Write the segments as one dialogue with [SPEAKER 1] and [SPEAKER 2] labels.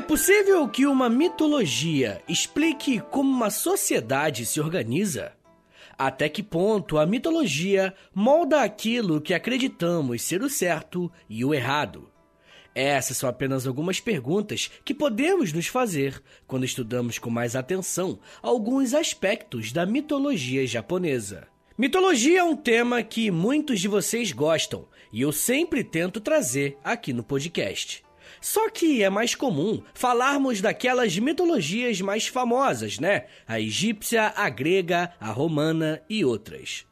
[SPEAKER 1] É possível que uma mitologia explique como uma sociedade se organiza? Até que ponto a mitologia molda aquilo que acreditamos ser o certo e o errado? Essas são apenas algumas perguntas que podemos nos fazer quando estudamos com mais atenção alguns aspectos da mitologia japonesa. Mitologia é um tema que muitos de vocês gostam e eu sempre tento trazer aqui no podcast. Só que é mais comum falarmos daquelas mitologias mais famosas, né? A egípcia, a grega, a romana e outras.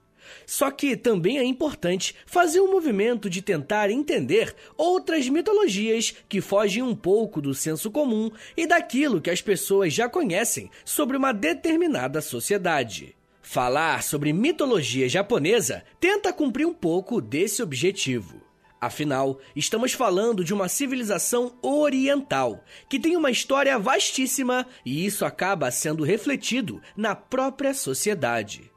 [SPEAKER 1] Só que também é importante fazer um movimento de tentar entender outras mitologias que fogem um pouco do senso comum e daquilo que as pessoas já conhecem sobre uma determinada sociedade. Falar sobre mitologia japonesa tenta cumprir um pouco desse objetivo. Afinal, estamos falando de uma civilização oriental, que tem uma história vastíssima e isso acaba sendo refletido na própria sociedade.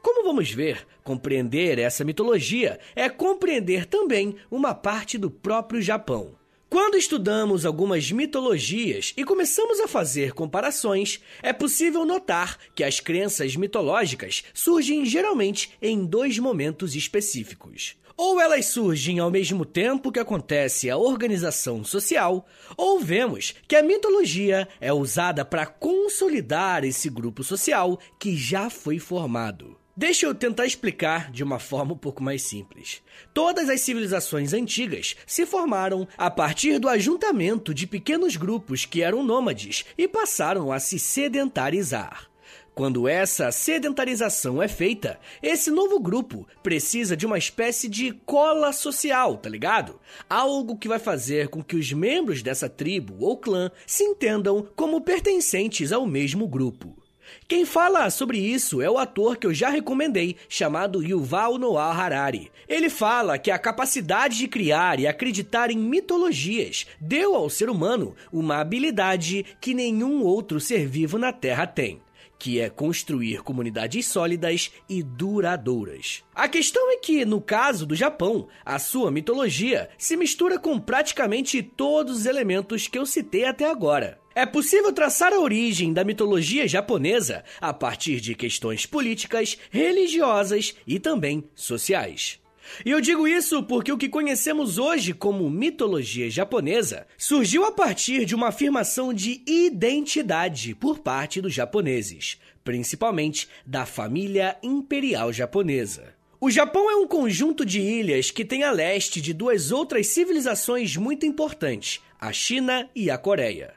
[SPEAKER 1] Como vamos ver, compreender essa mitologia é compreender também uma parte do próprio Japão. Quando estudamos algumas mitologias e começamos a fazer comparações, é possível notar que as crenças mitológicas surgem geralmente em dois momentos específicos. Ou elas surgem ao mesmo tempo que acontece a organização social, ou vemos que a mitologia é usada para consolidar esse grupo social que já foi formado. Deixa eu tentar explicar de uma forma um pouco mais simples. Todas as civilizações antigas se formaram a partir do ajuntamento de pequenos grupos que eram nômades e passaram a se sedentarizar. Quando essa sedentarização é feita, esse novo grupo precisa de uma espécie de cola social, tá ligado? Algo que vai fazer com que os membros dessa tribo ou clã se entendam como pertencentes ao mesmo grupo. Quem fala sobre isso é o ator que eu já recomendei, chamado Yuval Noah Harari. Ele fala que a capacidade de criar e acreditar em mitologias deu ao ser humano uma habilidade que nenhum outro ser vivo na Terra tem que é construir comunidades sólidas e duradouras. A questão é que, no caso do Japão, a sua mitologia se mistura com praticamente todos os elementos que eu citei até agora. É possível traçar a origem da mitologia japonesa a partir de questões políticas, religiosas e também sociais. E eu digo isso porque o que conhecemos hoje como mitologia japonesa surgiu a partir de uma afirmação de identidade por parte dos japoneses, principalmente da família imperial japonesa. O Japão é um conjunto de ilhas que tem a leste de duas outras civilizações muito importantes, a China e a Coreia.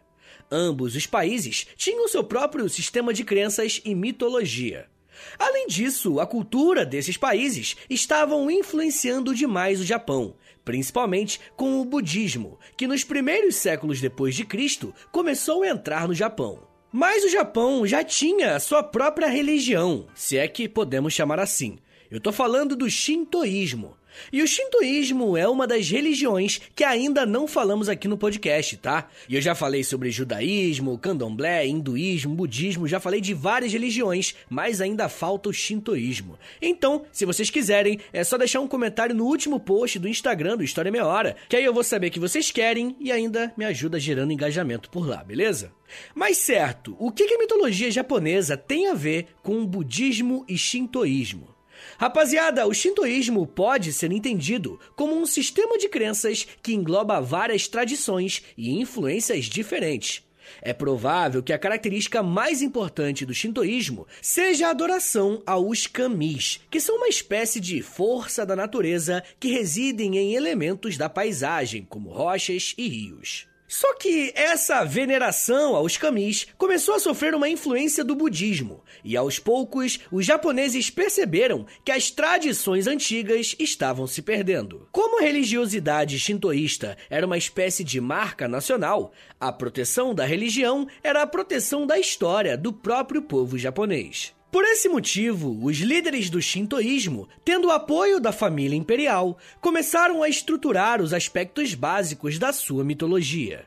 [SPEAKER 1] Ambos os países tinham seu próprio sistema de crenças e mitologia. Além disso, a cultura desses países estavam influenciando demais o Japão, principalmente com o budismo, que nos primeiros séculos depois de Cristo começou a entrar no Japão. Mas o Japão já tinha sua própria religião, se é que podemos chamar assim. Eu tô falando do Shintoísmo, e o shintoísmo é uma das religiões que ainda não falamos aqui no podcast, tá? E eu já falei sobre judaísmo, candomblé, hinduísmo, budismo, já falei de várias religiões, mas ainda falta o shintoísmo. Então, se vocês quiserem, é só deixar um comentário no último post do Instagram do História Meia Hora, que aí eu vou saber que vocês querem e ainda me ajuda gerando engajamento por lá, beleza? Mas certo, o que a mitologia japonesa tem a ver com budismo e shintoísmo? Rapaziada, o shintoísmo pode ser entendido como um sistema de crenças que engloba várias tradições e influências diferentes. É provável que a característica mais importante do shintoísmo seja a adoração aos kamis, que são uma espécie de força da natureza que residem em elementos da paisagem, como rochas e rios. Só que essa veneração aos kamis começou a sofrer uma influência do budismo, e aos poucos os japoneses perceberam que as tradições antigas estavam se perdendo. Como a religiosidade shintoísta era uma espécie de marca nacional, a proteção da religião era a proteção da história do próprio povo japonês. Por esse motivo, os líderes do shintoísmo, tendo o apoio da família imperial, começaram a estruturar os aspectos básicos da sua mitologia.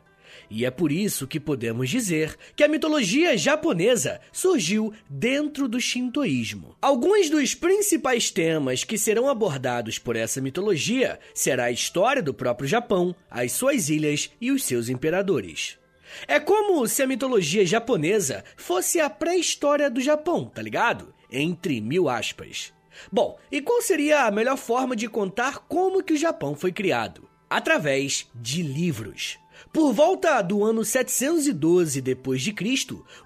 [SPEAKER 1] E é por isso que podemos dizer que a mitologia japonesa surgiu dentro do shintoísmo. Alguns dos principais temas que serão abordados por essa mitologia será a história do próprio Japão, as suas ilhas e os seus imperadores. É como se a mitologia japonesa fosse a pré-história do Japão, tá ligado? Entre mil aspas. Bom, e qual seria a melhor forma de contar como que o Japão foi criado? Através de livros. Por volta do ano 712 d.C.,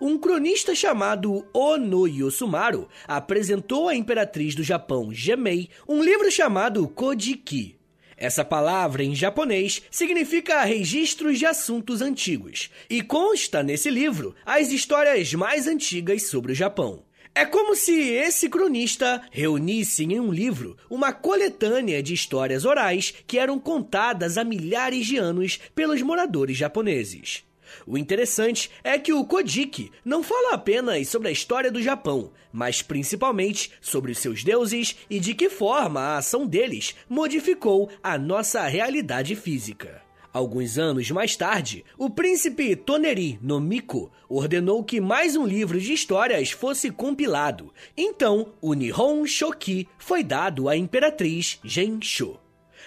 [SPEAKER 1] um cronista chamado Ono Yosumaru apresentou à imperatriz do Japão, Gemei, um livro chamado Kojiki. Essa palavra em japonês significa registros de assuntos antigos e consta nesse livro as histórias mais antigas sobre o Japão. É como se esse cronista reunisse em um livro uma coletânea de histórias orais que eram contadas há milhares de anos pelos moradores japoneses. O interessante é que o Kojiki não fala apenas sobre a história do Japão, mas principalmente sobre os seus deuses e de que forma a ação deles modificou a nossa realidade física. Alguns anos mais tarde, o príncipe Toneri no Miko ordenou que mais um livro de histórias fosse compilado. Então, o Nihon Shoki foi dado à imperatriz Gensho.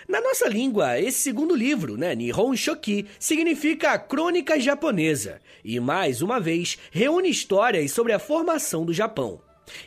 [SPEAKER 1] Na nossa língua, esse segundo livro, né, Nihon Shoki, significa crônica japonesa e, mais uma vez, reúne histórias sobre a formação do Japão.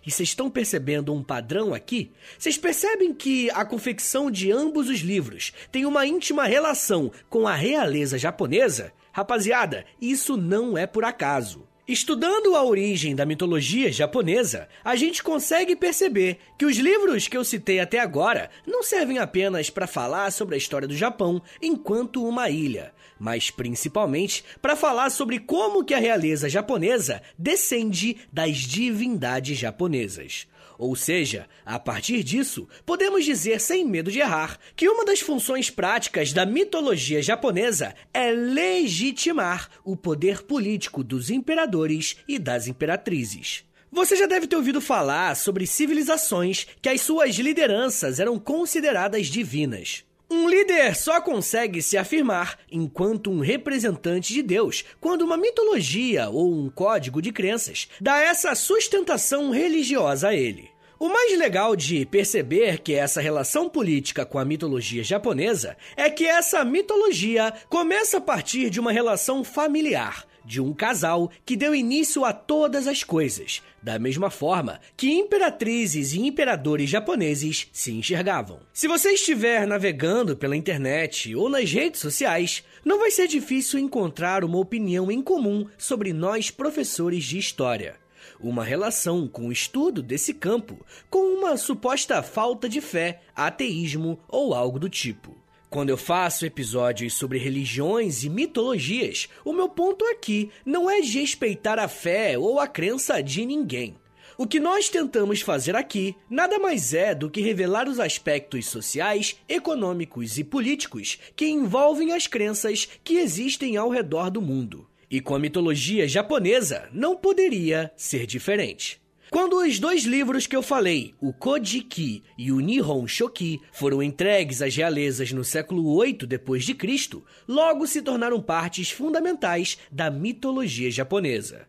[SPEAKER 1] E vocês estão percebendo um padrão aqui? Vocês percebem que a confecção de ambos os livros tem uma íntima relação com a realeza japonesa? Rapaziada, isso não é por acaso. Estudando a origem da mitologia japonesa, a gente consegue perceber que os livros que eu citei até agora não servem apenas para falar sobre a história do Japão enquanto uma ilha, mas principalmente para falar sobre como que a realeza japonesa descende das divindades japonesas. Ou seja, a partir disso, podemos dizer sem medo de errar que uma das funções práticas da mitologia japonesa é legitimar o poder político dos imperadores e das imperatrizes. Você já deve ter ouvido falar sobre civilizações que as suas lideranças eram consideradas divinas. Um líder só consegue se afirmar enquanto um representante de Deus quando uma mitologia ou um código de crenças dá essa sustentação religiosa a ele. O mais legal de perceber que essa relação política com a mitologia japonesa é que essa mitologia começa a partir de uma relação familiar, de um casal que deu início a todas as coisas, da mesma forma que imperatrizes e imperadores japoneses se enxergavam. Se você estiver navegando pela internet ou nas redes sociais, não vai ser difícil encontrar uma opinião em comum sobre nós professores de história uma relação com o estudo desse campo com uma suposta falta de fé, ateísmo ou algo do tipo. Quando eu faço episódios sobre religiões e mitologias, o meu ponto aqui não é de respeitar a fé ou a crença de ninguém. O que nós tentamos fazer aqui nada mais é do que revelar os aspectos sociais, econômicos e políticos que envolvem as crenças que existem ao redor do mundo. E com a mitologia japonesa não poderia ser diferente. Quando os dois livros que eu falei, o Kojiki e o Nihon Shoki, foram entregues às realezas no século 8 depois de Cristo, logo se tornaram partes fundamentais da mitologia japonesa.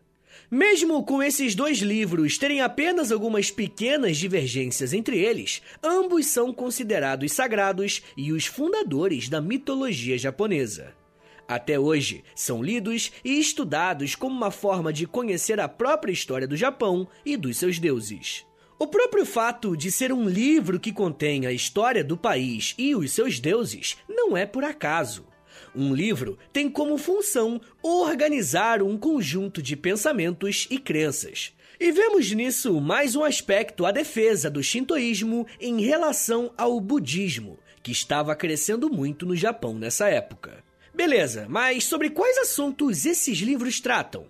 [SPEAKER 1] Mesmo com esses dois livros terem apenas algumas pequenas divergências entre eles, ambos são considerados sagrados e os fundadores da mitologia japonesa até hoje, são lidos e estudados como uma forma de conhecer a própria história do Japão e dos seus deuses. O próprio fato de ser um livro que contém a história do país e os seus deuses não é por acaso. Um livro tem como função organizar um conjunto de pensamentos e crenças. E vemos nisso mais um aspecto à defesa do shintoísmo em relação ao budismo, que estava crescendo muito no Japão nessa época. Beleza, mas sobre quais assuntos esses livros tratam?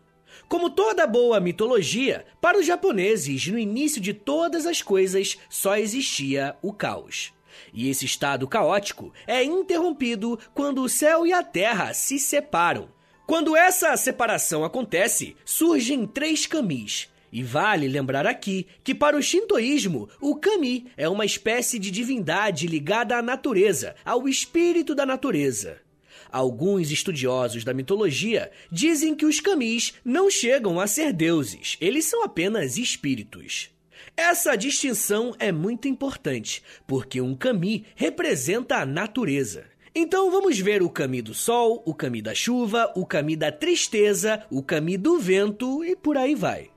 [SPEAKER 1] Como toda boa mitologia, para os japoneses, no início de todas as coisas só existia o caos. E esse estado caótico é interrompido quando o céu e a terra se separam. Quando essa separação acontece, surgem três camis. E vale lembrar aqui que para o shintoísmo, o kami é uma espécie de divindade ligada à natureza, ao espírito da natureza. Alguns estudiosos da mitologia dizem que os kamis não chegam a ser deuses, eles são apenas espíritos. Essa distinção é muito importante, porque um kami representa a natureza. Então vamos ver o kami do sol, o kami da chuva, o kami da tristeza, o kami do vento e por aí vai.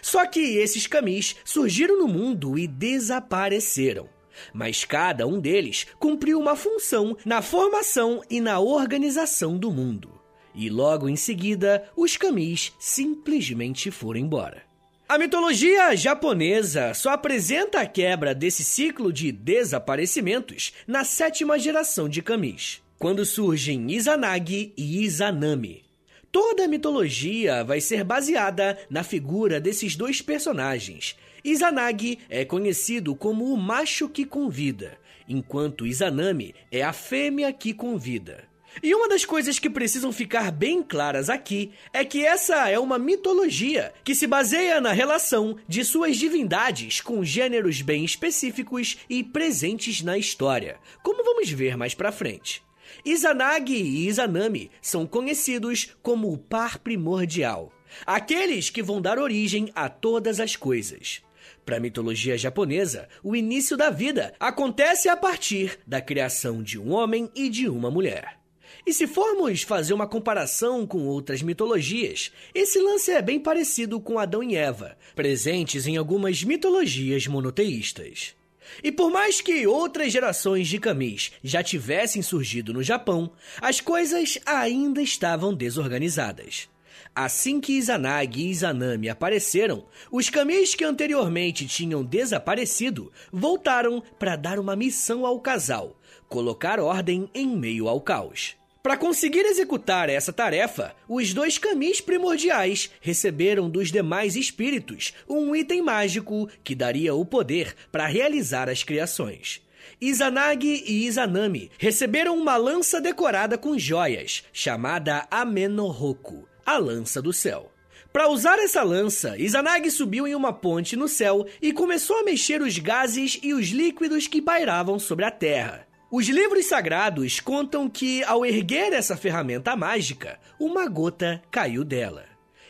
[SPEAKER 1] Só que esses kamis surgiram no mundo e desapareceram. Mas cada um deles cumpriu uma função na formação e na organização do mundo. E logo em seguida, os kamis simplesmente foram embora. A mitologia japonesa só apresenta a quebra desse ciclo de desaparecimentos na sétima geração de kamis, quando surgem Izanagi e Izanami. Toda a mitologia vai ser baseada na figura desses dois personagens. Izanagi é conhecido como o macho que convida, enquanto Izanami é a fêmea que convida. E uma das coisas que precisam ficar bem claras aqui é que essa é uma mitologia que se baseia na relação de suas divindades com gêneros bem específicos e presentes na história, como vamos ver mais pra frente. Izanagi e Izanami são conhecidos como o par primordial, aqueles que vão dar origem a todas as coisas. Para a mitologia japonesa, o início da vida acontece a partir da criação de um homem e de uma mulher. E se formos fazer uma comparação com outras mitologias, esse lance é bem parecido com Adão e Eva, presentes em algumas mitologias monoteístas. E por mais que outras gerações de kamis já tivessem surgido no Japão, as coisas ainda estavam desorganizadas. Assim que Izanagi e Izanami apareceram, os kamis que anteriormente tinham desaparecido voltaram para dar uma missão ao casal: colocar ordem em meio ao caos. Para conseguir executar essa tarefa, os dois camis primordiais receberam dos demais espíritos um item mágico que daria o poder para realizar as criações. Izanagi e Izanami receberam uma lança decorada com joias, chamada Amenoroku, a Lança do Céu. Para usar essa lança, Izanagi subiu em uma ponte no céu e começou a mexer os gases e os líquidos que pairavam sobre a terra. Os livros sagrados contam que, ao erguer essa ferramenta mágica, uma gota caiu dela.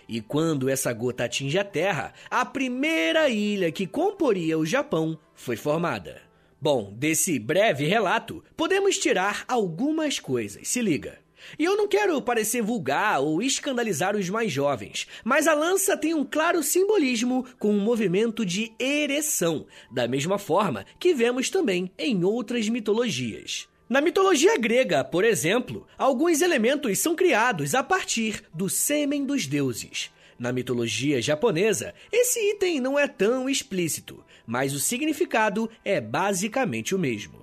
[SPEAKER 1] E quando essa gota atinge a Terra, a primeira ilha que comporia o Japão foi formada. Bom, desse breve relato, podemos tirar algumas coisas. Se liga. E eu não quero parecer vulgar ou escandalizar os mais jovens, mas a lança tem um claro simbolismo com um movimento de ereção, da mesma forma que vemos também em outras mitologias. Na mitologia grega, por exemplo, alguns elementos são criados a partir do sêmen dos deuses. Na mitologia japonesa, esse item não é tão explícito, mas o significado é basicamente o mesmo.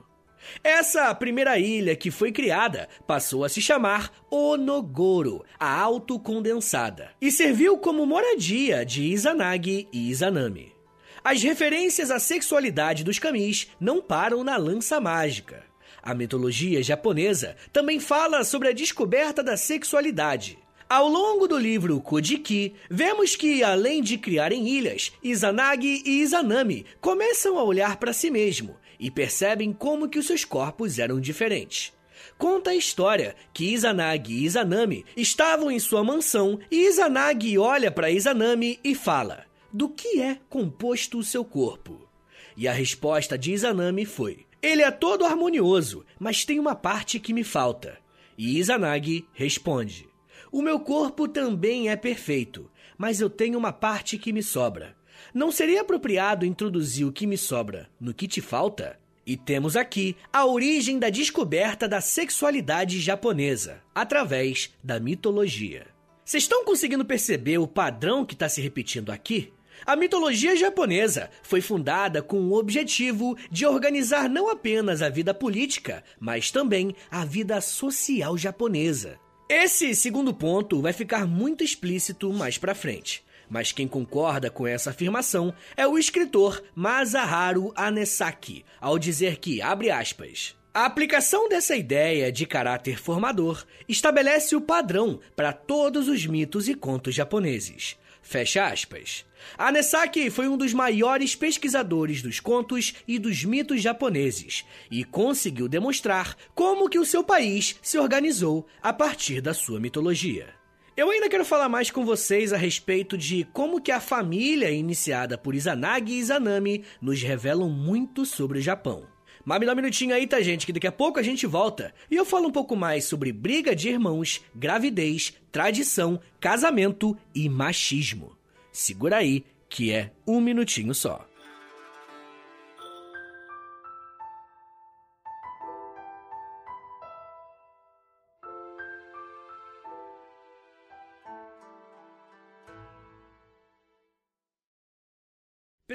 [SPEAKER 1] Essa primeira ilha que foi criada passou a se chamar Onogoro, a autocondensada, e serviu como moradia de Izanagi e Izanami. As referências à sexualidade dos kamis não param na lança mágica. A mitologia japonesa também fala sobre a descoberta da sexualidade. Ao longo do livro Kojiki, vemos que, além de criarem ilhas, Izanagi e Izanami começam a olhar para si mesmo e percebem como que os seus corpos eram diferentes. Conta a história que Izanagi e Izanami estavam em sua mansão e Izanagi olha para Izanami e fala: Do que é composto o seu corpo? E a resposta de Izanami foi: Ele é todo harmonioso, mas tem uma parte que me falta. E Izanagi responde: O meu corpo também é perfeito, mas eu tenho uma parte que me sobra. Não seria apropriado introduzir o que me sobra no que te falta? E temos aqui a origem da descoberta da sexualidade japonesa, através da mitologia. Vocês estão conseguindo perceber o padrão que está se repetindo aqui? A mitologia japonesa foi fundada com o objetivo de organizar não apenas a vida política, mas também a vida social japonesa. Esse segundo ponto vai ficar muito explícito mais para frente. Mas quem concorda com essa afirmação é o escritor Masaharu Anesaki, ao dizer que, abre aspas, a aplicação dessa ideia de caráter formador estabelece o padrão para todos os mitos e contos japoneses. Fecha aspas. Anesaki foi um dos maiores pesquisadores dos contos e dos mitos japoneses e conseguiu demonstrar como que o seu país se organizou a partir da sua mitologia. Eu ainda quero falar mais com vocês a respeito de como que a família iniciada por Izanagi e Izanami nos revelam muito sobre o Japão. Mas me dá um minutinho aí, tá, gente? Que daqui a pouco a gente volta e eu falo um pouco mais sobre briga de irmãos, gravidez, tradição, casamento e machismo. Segura aí, que é um minutinho só.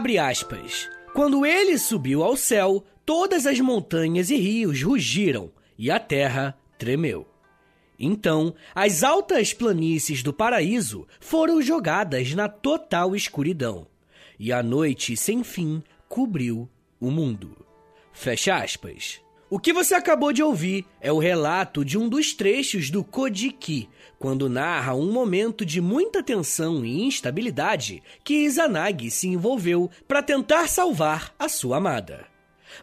[SPEAKER 1] Abre aspas. Quando ele subiu ao céu, todas as montanhas e rios rugiram e a terra tremeu. Então, as altas planícies do paraíso foram jogadas na total escuridão, e a noite sem fim cobriu o mundo. Fecha aspas. O que você acabou de ouvir é o relato de um dos trechos do Kodiki, quando narra um momento de muita tensão e instabilidade que Izanagi se envolveu para tentar salvar a sua amada.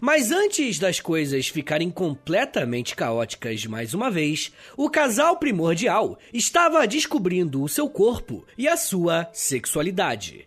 [SPEAKER 1] Mas antes das coisas ficarem completamente caóticas mais uma vez, o casal primordial estava descobrindo o seu corpo e a sua sexualidade.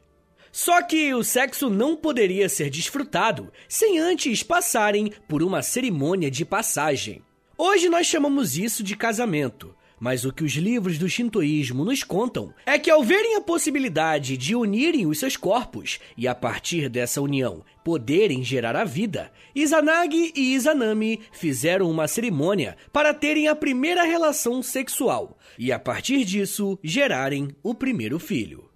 [SPEAKER 1] Só que o sexo não poderia ser desfrutado sem antes passarem por uma cerimônia de passagem. Hoje nós chamamos isso de casamento, mas o que os livros do Shintoísmo nos contam é que ao verem a possibilidade de unirem os seus corpos e a partir dessa união poderem gerar a vida, Izanagi e Izanami fizeram uma cerimônia para terem a primeira relação sexual e a partir disso gerarem o primeiro filho.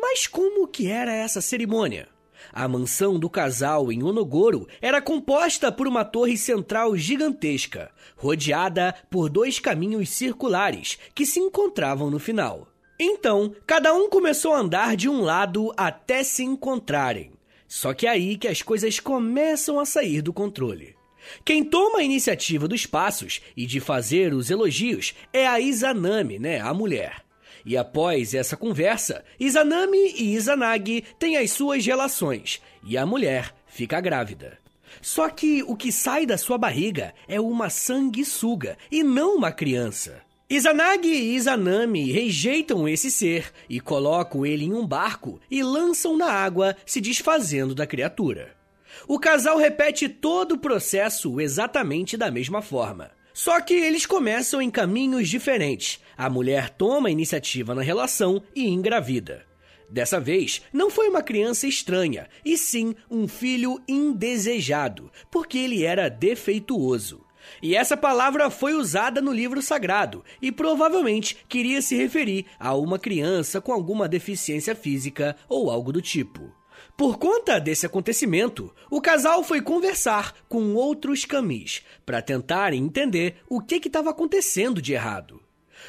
[SPEAKER 1] Mas como que era essa cerimônia? A mansão do casal em Onogoro era composta por uma torre central gigantesca, rodeada por dois caminhos circulares que se encontravam no final. Então, cada um começou a andar de um lado até se encontrarem. Só que é aí que as coisas começam a sair do controle. Quem toma a iniciativa dos passos e de fazer os elogios é a Izanami, né, a mulher. E após essa conversa, Izanami e Izanagi têm as suas relações e a mulher fica grávida. Só que o que sai da sua barriga é uma sanguessuga e não uma criança. Izanagi e Izanami rejeitam esse ser e colocam ele em um barco e lançam na água, se desfazendo da criatura. O casal repete todo o processo exatamente da mesma forma. Só que eles começam em caminhos diferentes. A mulher toma a iniciativa na relação e engravida. Dessa vez, não foi uma criança estranha, e sim um filho indesejado, porque ele era defeituoso. E essa palavra foi usada no livro sagrado e provavelmente queria se referir a uma criança com alguma deficiência física ou algo do tipo. Por conta desse acontecimento, o casal foi conversar com outros camis para tentarem entender o que estava acontecendo de errado.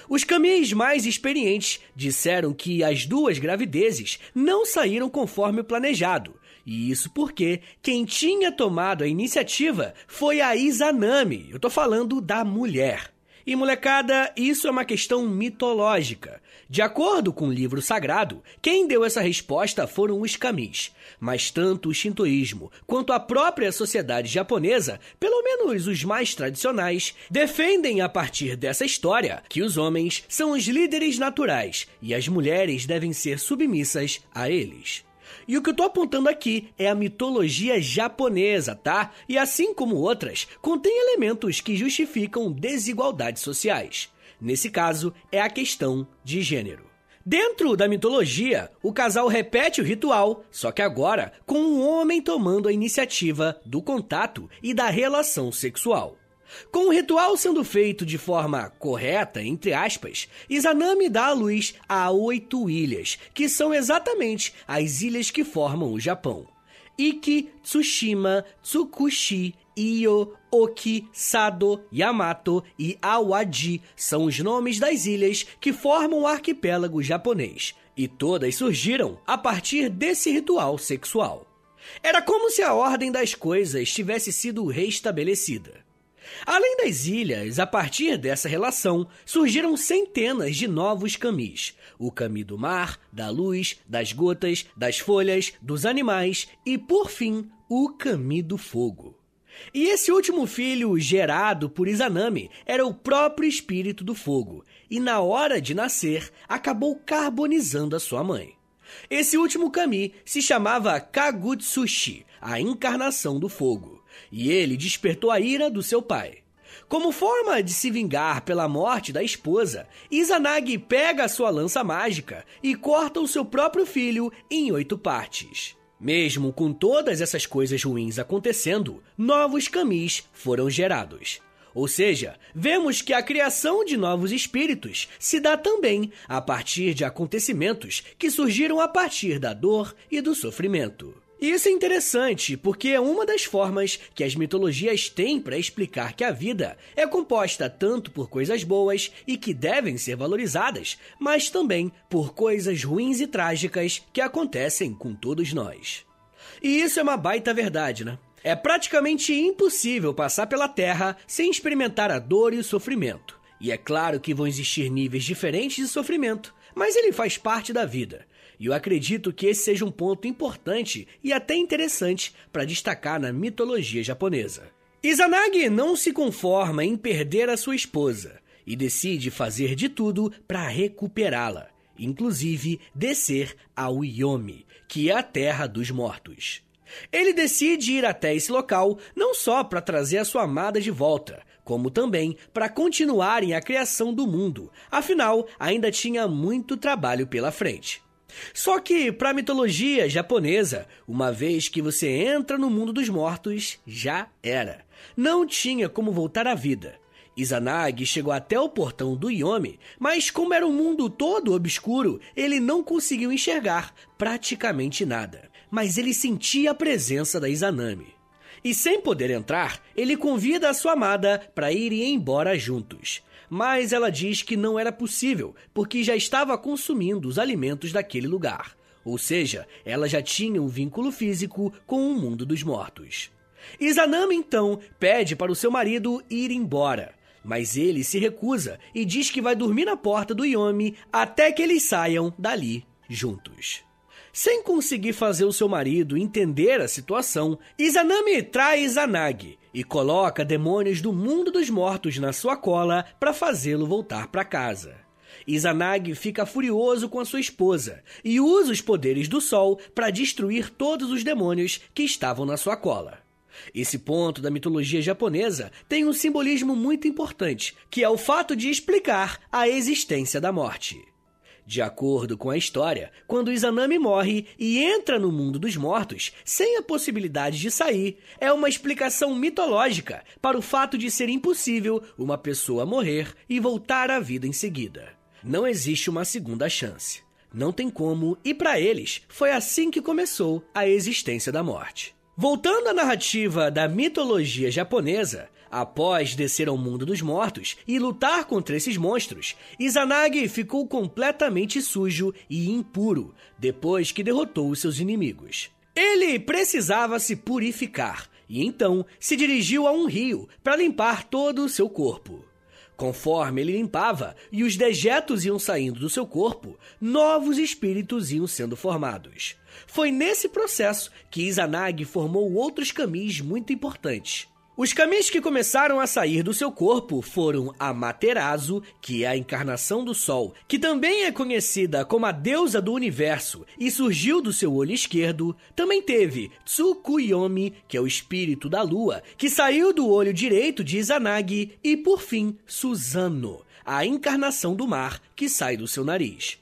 [SPEAKER 1] Os camis mais experientes disseram que as duas gravidezes não saíram conforme o planejado. E isso porque quem tinha tomado a iniciativa foi a Izanami. Eu tô falando da mulher. E molecada, isso é uma questão mitológica. De acordo com o livro sagrado, quem deu essa resposta foram os kamis. Mas tanto o shintoísmo quanto a própria sociedade japonesa, pelo menos os mais tradicionais, defendem a partir dessa história que os homens são os líderes naturais e as mulheres devem ser submissas a eles. E o que eu tô apontando aqui é a mitologia japonesa, tá? E assim como outras, contém elementos que justificam desigualdades sociais. Nesse caso, é a questão de gênero. Dentro da mitologia, o casal repete o ritual, só que agora com um homem tomando a iniciativa do contato e da relação sexual. Com o ritual sendo feito de forma correta, entre aspas, Izanami dá à luz a oito ilhas, que são exatamente as ilhas que formam o Japão. Iki, Tsushima, Tsukushi, Iyo, Oki, Sado, Yamato e Awaji são os nomes das ilhas que formam o arquipélago japonês, e todas surgiram a partir desse ritual sexual. Era como se a ordem das coisas tivesse sido restabelecida. Além das ilhas, a partir dessa relação, surgiram centenas de novos camis. O cami do mar, da luz, das gotas, das folhas, dos animais e, por fim, o cami do fogo. E esse último filho, gerado por Izanami, era o próprio espírito do fogo, e na hora de nascer, acabou carbonizando a sua mãe. Esse último kami se chamava Kagutsushi, a encarnação do fogo, e ele despertou a ira do seu pai. Como forma de se vingar pela morte da esposa, Izanagi pega sua lança mágica e corta o seu próprio filho em oito partes. Mesmo com todas essas coisas ruins acontecendo, novos camis foram gerados. Ou seja, vemos que a criação de novos espíritos se dá também a partir de acontecimentos que surgiram a partir da dor e do sofrimento. E isso é interessante porque é uma das formas que as mitologias têm para explicar que a vida é composta tanto por coisas boas e que devem ser valorizadas, mas também por coisas ruins e trágicas que acontecem com todos nós. E isso é uma baita verdade, né? É praticamente impossível passar pela Terra sem experimentar a dor e o sofrimento. E é claro que vão existir níveis diferentes de sofrimento, mas ele faz parte da vida. E eu acredito que esse seja um ponto importante e até interessante para destacar na mitologia japonesa. Izanagi não se conforma em perder a sua esposa e decide fazer de tudo para recuperá-la, inclusive descer ao Yomi, que é a terra dos mortos. Ele decide ir até esse local não só para trazer a sua amada de volta, como também para continuarem a criação do mundo, afinal, ainda tinha muito trabalho pela frente. Só que, para a mitologia japonesa, uma vez que você entra no mundo dos mortos, já era. Não tinha como voltar à vida. Izanagi chegou até o portão do Yomi, mas como era um mundo todo obscuro, ele não conseguiu enxergar praticamente nada. Mas ele sentia a presença da Izanami. E sem poder entrar, ele convida a sua amada para irem embora juntos mas ela diz que não era possível, porque já estava consumindo os alimentos daquele lugar. Ou seja, ela já tinha um vínculo físico com o mundo dos mortos. Izanami então pede para o seu marido ir embora, mas ele se recusa e diz que vai dormir na porta do Yomi até que eles saiam dali juntos. Sem conseguir fazer o seu marido entender a situação, Izanami trai Izanagi e coloca demônios do mundo dos mortos na sua cola para fazê-lo voltar para casa. Izanagi fica furioso com a sua esposa e usa os poderes do sol para destruir todos os demônios que estavam na sua cola. Esse ponto da mitologia japonesa tem um simbolismo muito importante, que é o fato de explicar a existência da morte. De acordo com a história, quando Izanami morre e entra no mundo dos mortos sem a possibilidade de sair, é uma explicação mitológica para o fato de ser impossível uma pessoa morrer e voltar à vida em seguida. Não existe uma segunda chance. Não tem como, e para eles, foi assim que começou a existência da morte. Voltando à narrativa da mitologia japonesa, Após descer ao mundo dos mortos e lutar contra esses monstros, Izanagi ficou completamente sujo e impuro depois que derrotou os seus inimigos. Ele precisava se purificar e então se dirigiu a um rio para limpar todo o seu corpo. Conforme ele limpava e os dejetos iam saindo do seu corpo, novos espíritos iam sendo formados. Foi nesse processo que Izanagi formou outros caminhos muito importantes, os caminhos que começaram a sair do seu corpo foram a que é a encarnação do Sol, que também é conhecida como a deusa do universo e surgiu do seu olho esquerdo. Também teve Tsukuyomi, que é o espírito da lua, que saiu do olho direito de Izanagi, e por fim, Suzano, a encarnação do mar, que sai do seu nariz.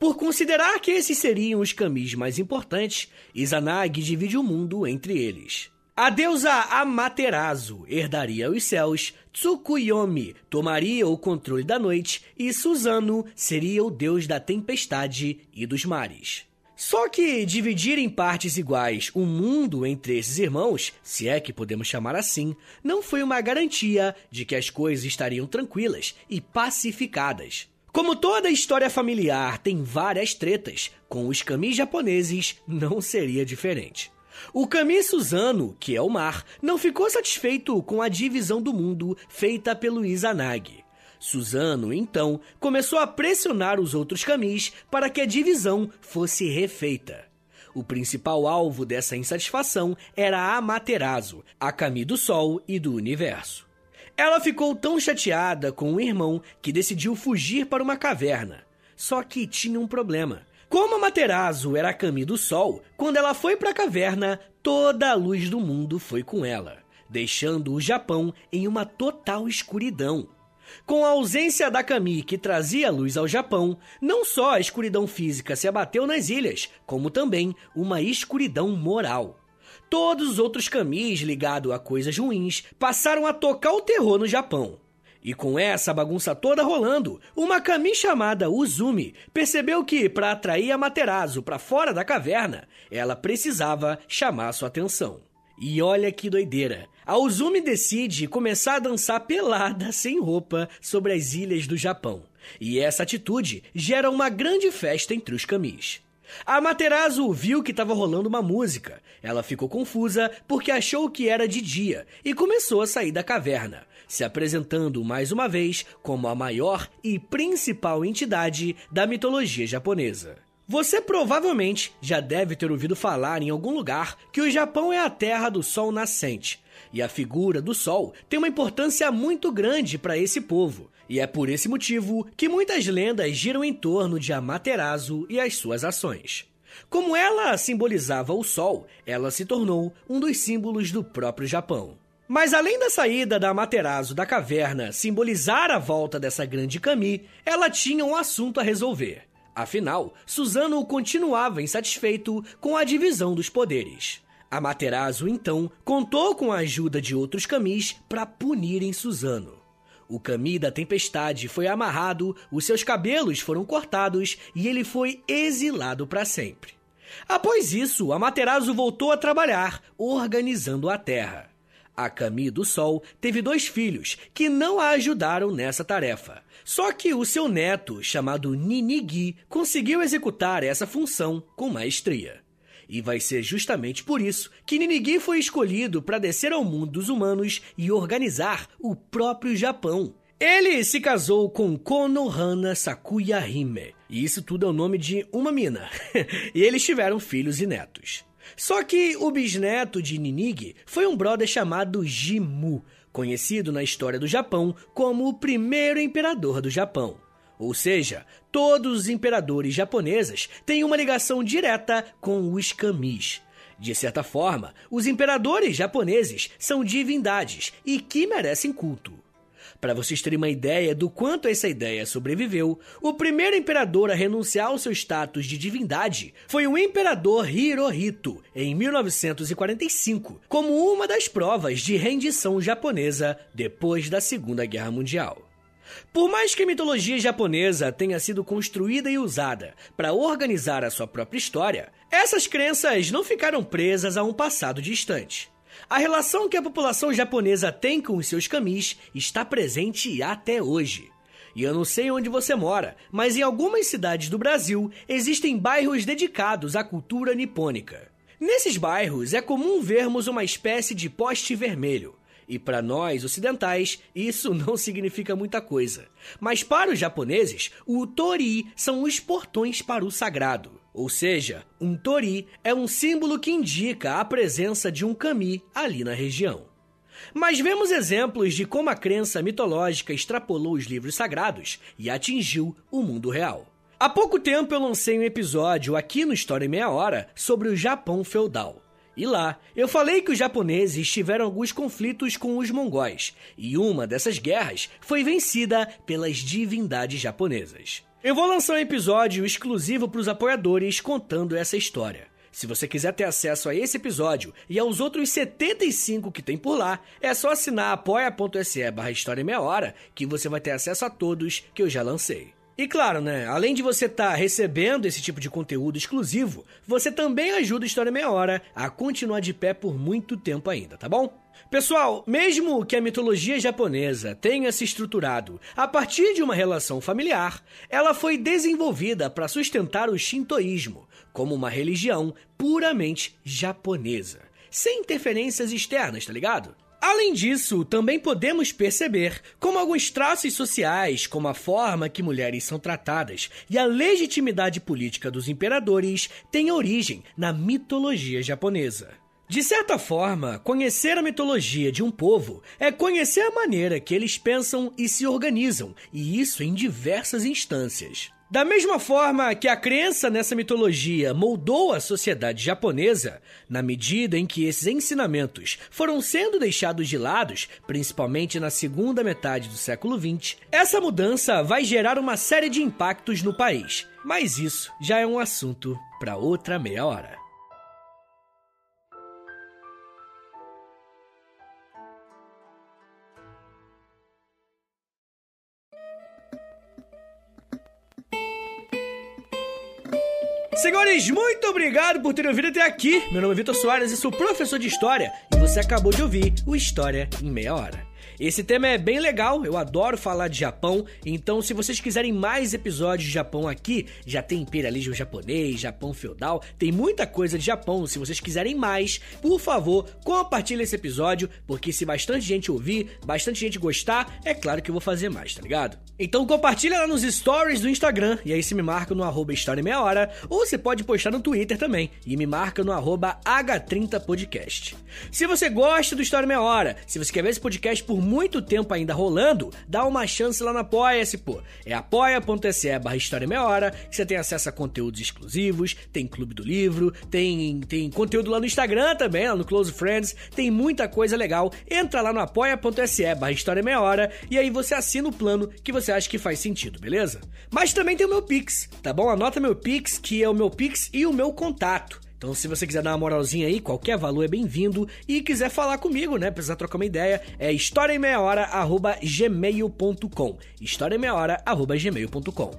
[SPEAKER 1] Por considerar que esses seriam os kamis mais importantes, Izanagi divide o mundo entre eles. A deusa Amaterasu herdaria os céus, Tsukuyomi tomaria o controle da noite e Suzano seria o deus da tempestade e dos mares. Só que dividir em partes iguais o mundo entre esses irmãos, se é que podemos chamar assim, não foi uma garantia de que as coisas estariam tranquilas e pacificadas. Como toda história familiar tem várias tretas, com os camis japoneses não seria diferente. O Kami Suzano, que é o mar, não ficou satisfeito com a divisão do mundo feita pelo Izanagi. Suzano, então, começou a pressionar os outros camis para que a divisão fosse refeita. O principal alvo dessa insatisfação era Amaterasu, a Kami do Sol e do Universo. Ela ficou tão chateada com o irmão que decidiu fugir para uma caverna. Só que tinha um problema. Como a Materazo era a Kami do Sol, quando ela foi para a caverna, toda a luz do mundo foi com ela, deixando o Japão em uma total escuridão. Com a ausência da Kami que trazia luz ao Japão, não só a escuridão física se abateu nas ilhas, como também uma escuridão moral. Todos os outros Kamis ligados a coisas ruins passaram a tocar o terror no Japão. E com essa bagunça toda rolando, uma Kami chamada Uzumi percebeu que, para atrair a Materazo para fora da caverna, ela precisava chamar sua atenção. E olha que doideira! A Uzumi decide começar a dançar pelada, sem roupa, sobre as ilhas do Japão. E essa atitude gera uma grande festa entre os camis. A Materazo viu que estava rolando uma música. Ela ficou confusa porque achou que era de dia e começou a sair da caverna, se apresentando mais uma vez como a maior e principal entidade da mitologia japonesa. Você provavelmente já deve ter ouvido falar em algum lugar que o Japão é a terra do sol nascente, e a figura do Sol tem uma importância muito grande para esse povo. E é por esse motivo que muitas lendas giram em torno de Amaterasu e as suas ações. Como ela simbolizava o Sol, ela se tornou um dos símbolos do próprio Japão. Mas além da saída da Amaterasu da caverna simbolizar a volta dessa grande Kami, ela tinha um assunto a resolver. Afinal, Suzano continuava insatisfeito com a divisão dos poderes. Amaterasu, então, contou com a ajuda de outros camis para punirem Suzano. O Kami da tempestade foi amarrado, os seus cabelos foram cortados e ele foi exilado para sempre. Após isso, Amaterasu voltou a trabalhar, organizando a Terra. A Kami do Sol teve dois filhos que não a ajudaram nessa tarefa. Só que o seu neto, chamado Ninigi, conseguiu executar essa função com maestria. E vai ser justamente por isso que Ninigi foi escolhido para descer ao mundo dos humanos e organizar o próprio Japão. Ele se casou com Konohana Sakuyahime, e isso tudo é o nome de uma mina. e eles tiveram filhos e netos. Só que o bisneto de Ninigi foi um brother chamado Jimu, conhecido na história do Japão como o primeiro imperador do Japão. Ou seja, todos os imperadores japoneses têm uma ligação direta com os kamis. De certa forma, os imperadores japoneses são divindades e que merecem culto. Para vocês terem uma ideia do quanto essa ideia sobreviveu, o primeiro imperador a renunciar ao seu status de divindade foi o imperador Hirohito, em 1945, como uma das provas de rendição japonesa depois da Segunda Guerra Mundial. Por mais que a mitologia japonesa tenha sido construída e usada para organizar a sua própria história, essas crenças não ficaram presas a um passado distante. A relação que a população japonesa tem com os seus kamis está presente até hoje. E eu não sei onde você mora, mas em algumas cidades do Brasil existem bairros dedicados à cultura nipônica. Nesses bairros é comum vermos uma espécie de poste vermelho, e para nós ocidentais, isso não significa muita coisa. Mas para os japoneses, o tori são os portões para o sagrado. Ou seja, um tori é um símbolo que indica a presença de um kami ali na região. Mas vemos exemplos de como a crença mitológica extrapolou os livros sagrados e atingiu o mundo real. Há pouco tempo eu lancei um episódio aqui no História em Meia Hora sobre o Japão feudal. E lá, eu falei que os japoneses tiveram alguns conflitos com os mongóis, e uma dessas guerras foi vencida pelas divindades japonesas. Eu vou lançar um episódio exclusivo para os apoiadores contando essa história. Se você quiser ter acesso a esse episódio e aos outros 75 que tem por lá, é só assinar apoia.se barra História Meia Hora que você vai ter acesso a todos que eu já lancei. E claro, né? Além de você estar tá recebendo esse tipo de conteúdo exclusivo, você também ajuda a História Meia Hora a continuar de pé por muito tempo ainda, tá bom? Pessoal, mesmo que a mitologia japonesa tenha se estruturado a partir de uma relação familiar, ela foi desenvolvida para sustentar o shintoísmo como uma religião puramente japonesa, sem interferências externas, tá ligado? Além disso, também podemos perceber como alguns traços sociais, como a forma que mulheres são tratadas e a legitimidade política dos imperadores, têm origem na mitologia japonesa. De certa forma, conhecer a mitologia de um povo é conhecer a maneira que eles pensam e se organizam, e isso em diversas instâncias. Da mesma forma que a crença nessa mitologia moldou a sociedade japonesa, na medida em que esses ensinamentos foram sendo deixados de lado, principalmente na segunda metade do século XX, essa mudança vai gerar uma série de impactos no país. Mas isso já é um assunto para outra meia hora. Senhores, muito obrigado por terem ouvido até aqui. Meu nome é Vitor Soares e sou professor de História e você acabou de ouvir o História em Meia Hora. Esse tema é bem legal, eu adoro falar de Japão, então se vocês quiserem mais episódios de Japão aqui, já tem imperialismo japonês, Japão feudal, tem muita coisa de Japão. Se vocês quiserem mais, por favor, compartilhe esse episódio, porque se bastante gente ouvir, bastante gente gostar, é claro que eu vou fazer mais, tá ligado? Então compartilha lá nos stories do Instagram, e aí se me marca no arroba História Meia Hora, ou você pode postar no Twitter também, e me marca no arroba H30podcast. Se você gosta do História Meia Hora, se você quer ver esse podcast por muito tempo ainda rolando, dá uma chance lá no Apoia-se, pô. É apoia.se barra História Meia Hora, que você tem acesso a conteúdos exclusivos, tem Clube do Livro, tem, tem conteúdo lá no Instagram também, lá no Close Friends, tem muita coisa legal. Entra lá no apoia.se barra História Meia Hora e aí você assina o plano que você acha que faz sentido, beleza? Mas também tem o meu Pix, tá bom? Anota meu Pix, que é o meu Pix e o meu contato. Então, se você quiser dar uma moralzinha aí, qualquer valor é bem-vindo. E quiser falar comigo, né? Precisar trocar uma ideia, é historiaemmeiahora.gmail.com historiaemmeiahora.gmail.com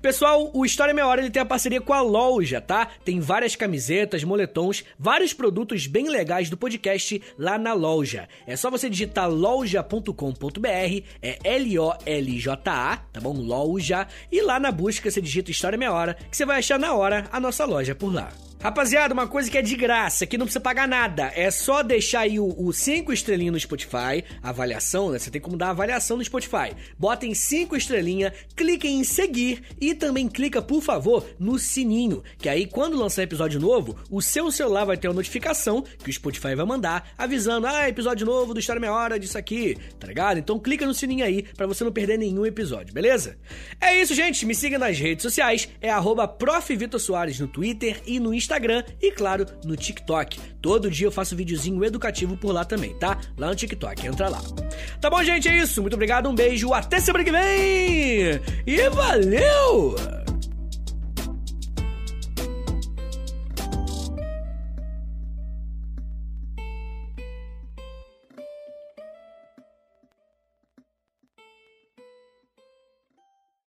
[SPEAKER 1] Pessoal, o História Meia Hora ele tem a parceria com a Loja, tá? Tem várias camisetas, moletons, vários produtos bem legais do podcast lá na loja. É só você digitar loja.com.br, é L-O-L-J-A, tá bom? Loja. E lá na busca você digita História Meia Hora, que você vai achar na hora a nossa loja por lá. Rapaziada, uma coisa que é de graça, que não precisa pagar nada. É só deixar aí o 5 estrelinhas no Spotify, avaliação, né? Você tem como dar avaliação no Spotify. Botem 5 estrelinhas, cliquem em seguir e também clica, por favor, no sininho. Que aí, quando lançar episódio novo, o seu celular vai ter uma notificação que o Spotify vai mandar, avisando: ah, episódio novo do História Meia Hora disso aqui, tá ligado? Então clica no sininho aí para você não perder nenhum episódio, beleza? É isso, gente. Me siga nas redes sociais, é arroba no Twitter e no Instagram. Instagram e, claro, no TikTok. Todo dia eu faço videozinho educativo por lá também, tá? Lá no TikTok, entra lá. Tá bom, gente? É isso. Muito obrigado, um beijo, até semana que vem! E valeu!